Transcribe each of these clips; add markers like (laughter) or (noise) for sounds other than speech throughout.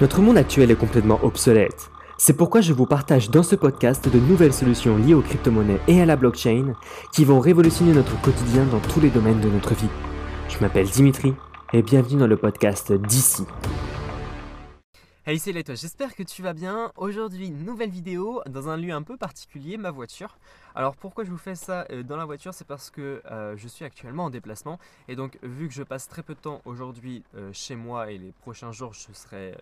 Notre monde actuel est complètement obsolète. C'est pourquoi je vous partage dans ce podcast de nouvelles solutions liées aux crypto-monnaies et à la blockchain qui vont révolutionner notre quotidien dans tous les domaines de notre vie. Je m'appelle Dimitri et bienvenue dans le podcast d'ici. Hey c'est toi, j'espère que tu vas bien. Aujourd'hui, nouvelle vidéo dans un lieu un peu particulier, ma voiture. Alors pourquoi je vous fais ça euh, dans la voiture? C'est parce que euh, je suis actuellement en déplacement et donc vu que je passe très peu de temps aujourd'hui euh, chez moi et les prochains jours je serai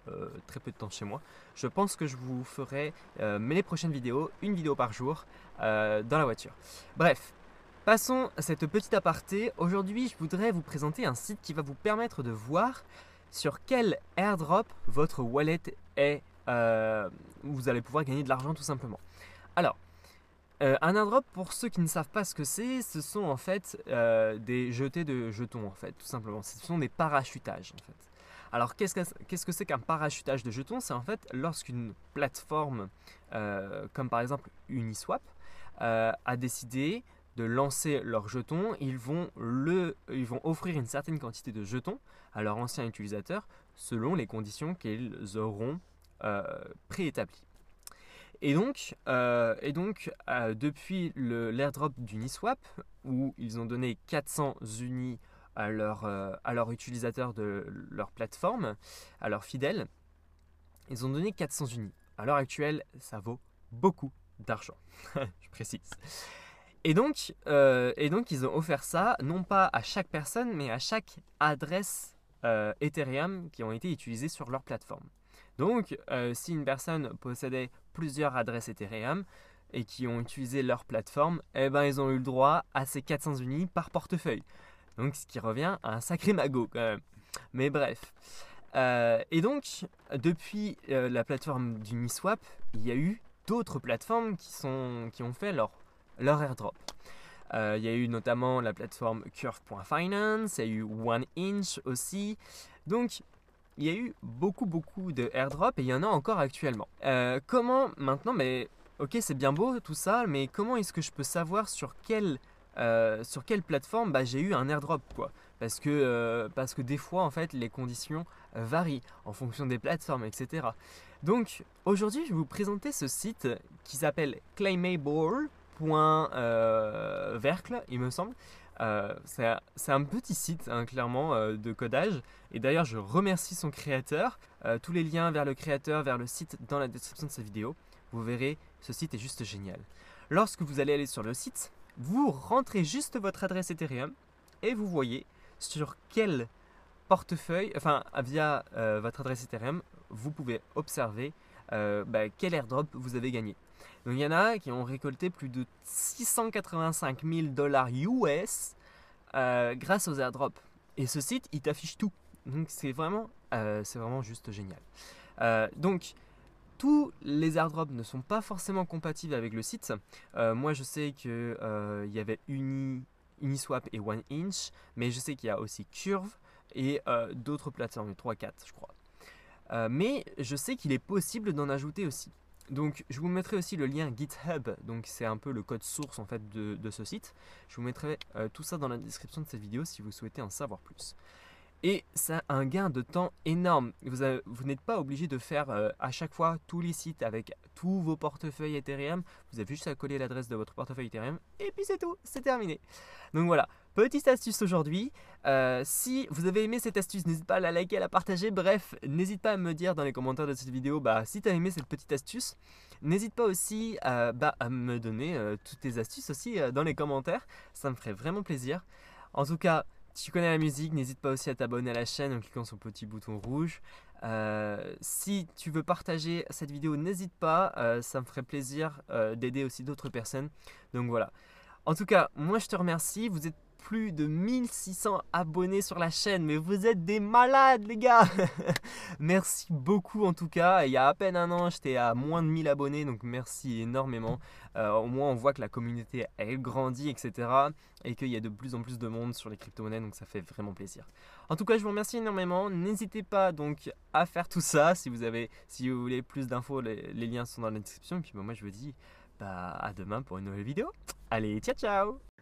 très peu de temps chez moi, je pense que je vous ferai les prochaines vidéos, une vidéo par jour dans la voiture. Bref, Passons à cette petite aparté. Aujourd'hui, je voudrais vous présenter un site qui va vous permettre de voir sur quel airdrop votre wallet est, euh, vous allez pouvoir gagner de l'argent tout simplement. Alors, euh, un airdrop, pour ceux qui ne savent pas ce que c'est, ce sont en fait euh, des jetés de jetons en fait, tout simplement. Ce sont des parachutages en fait. Alors qu'est-ce que c'est qu'un parachutage de jetons? C'est en fait lorsqu'une plateforme, comme par exemple Uniswap, a décidé de lancer leurs jetons, ils vont, le, ils vont offrir une certaine quantité de jetons à leurs anciens utilisateurs selon les conditions qu'ils auront euh, préétablies. Et donc, euh, et donc euh, depuis l'airdrop d'Uniswap, où ils ont donné 400 unis à leurs à leur utilisateurs de leur plateforme, à leurs fidèles, ils ont donné 400 unis. À l'heure actuelle, ça vaut beaucoup d'argent. (laughs) Je précise. Et donc, euh, et donc, ils ont offert ça, non pas à chaque personne, mais à chaque adresse euh, Ethereum qui ont été utilisées sur leur plateforme. Donc, euh, si une personne possédait plusieurs adresses Ethereum et qui ont utilisé leur plateforme, eh ben, ils ont eu le droit à ces 400 unis par portefeuille. Donc, ce qui revient à un sacré magot quand même. Mais bref. et donc, depuis la plateforme d'Uniswap, il y a eu d'autres plateformes qui, sont, qui ont fait leur leur airdrop. Euh, il y a eu notamment la plateforme Curve.finance, il y a eu One Inch aussi. Donc, il y a eu beaucoup, beaucoup de airdrops et il y en a encore actuellement. Euh, comment maintenant, mais ok, c'est bien beau tout ça, mais comment est-ce que je peux savoir sur quelle, euh, sur quelle plateforme bah, j'ai eu un airdrop quoi? Parce que, parce que des fois, en fait, les conditions varient en fonction des plateformes, etc. Donc, aujourd'hui, je vais vous présenter ce site qui s'appelle Claimable point euh, Vercle, il me semble. Euh, c'est un petit site, hein, clairement, euh, de codage. Et d'ailleurs, je remercie son créateur. tous les liens vers le créateur, vers le site dans la description de cette vidéo. Vous verrez, ce site est juste génial. Lorsque vous allez aller sur le site, vous rentrez juste votre adresse Ethereum et vous voyez sur quel portefeuille, enfin via votre adresse Ethereum, vous pouvez observer bah, quel airdrop vous avez gagné. Donc il y en a qui ont récolté plus de 685 000 dollars US euh, grâce aux airdrops. Et ce site, il t'affiche tout. Donc c'est vraiment, euh, vraiment juste génial. Euh, donc tous les airdrops ne sont pas forcément compatibles avec le site. moi je sais qu'il y avait Uni, Uniswap et One Inch, mais je sais qu'il y a aussi Curve et d'autres plateformes, 3-4 je crois. mais je sais qu'il est possible d'en ajouter aussi. Donc je vous mettrai aussi le lien GitHub, donc c'est un peu le code source en fait de, ce site. Je vous mettrai euh, tout ça dans la description de cette vidéo si vous souhaitez en savoir plus. Et ça un gain de temps énorme. Vous, vous n'êtes pas obligé de faire euh, à chaque fois tous les sites avec tous vos portefeuilles Ethereum. Vous avez juste à coller l'adresse de votre portefeuille Ethereum et puis c'est tout, c'est terminé. Donc voilà, Petite astuce aujourd'hui. Euh, si vous avez aimé cette astuce, n'hésitez pas à la liker, à la partager. Bref, n'hésite pas à me dire dans les commentaires de cette vidéo bah, si tu as aimé cette petite astuce. N'hésite pas aussi euh, bah, à me donner euh, toutes tes astuces aussi dans les commentaires. Ça me ferait vraiment plaisir. En tout cas, si tu connais la musique, n'hésite pas aussi à t'abonner à la chaîne en cliquant sur le petit bouton rouge. si tu veux partager cette vidéo, n'hésite pas, ça me ferait plaisir d'aider aussi d'autres personnes. Donc voilà. En tout cas, moi je te remercie. Plus de 1600 abonnés sur la chaîne. Mais vous êtes des malades, les gars (laughs) Merci beaucoup en tout cas. Il y a à peine un an, j'étais à moins de 1000 abonnés, donc merci énormément. Euh, au moins, on voit que la communauté, elle grandit, etc. Et qu'il y a de plus en plus de monde sur les crypto-monnaies, donc ça fait vraiment plaisir. En tout cas, je vous remercie énormément. N'hésitez pas donc à faire tout ça. Si vous, avez, si vous voulez plus d'infos, les, liens sont dans la description. Et puis bah, moi, je vous dis bah, à demain pour une nouvelle vidéo. Allez, ciao ciao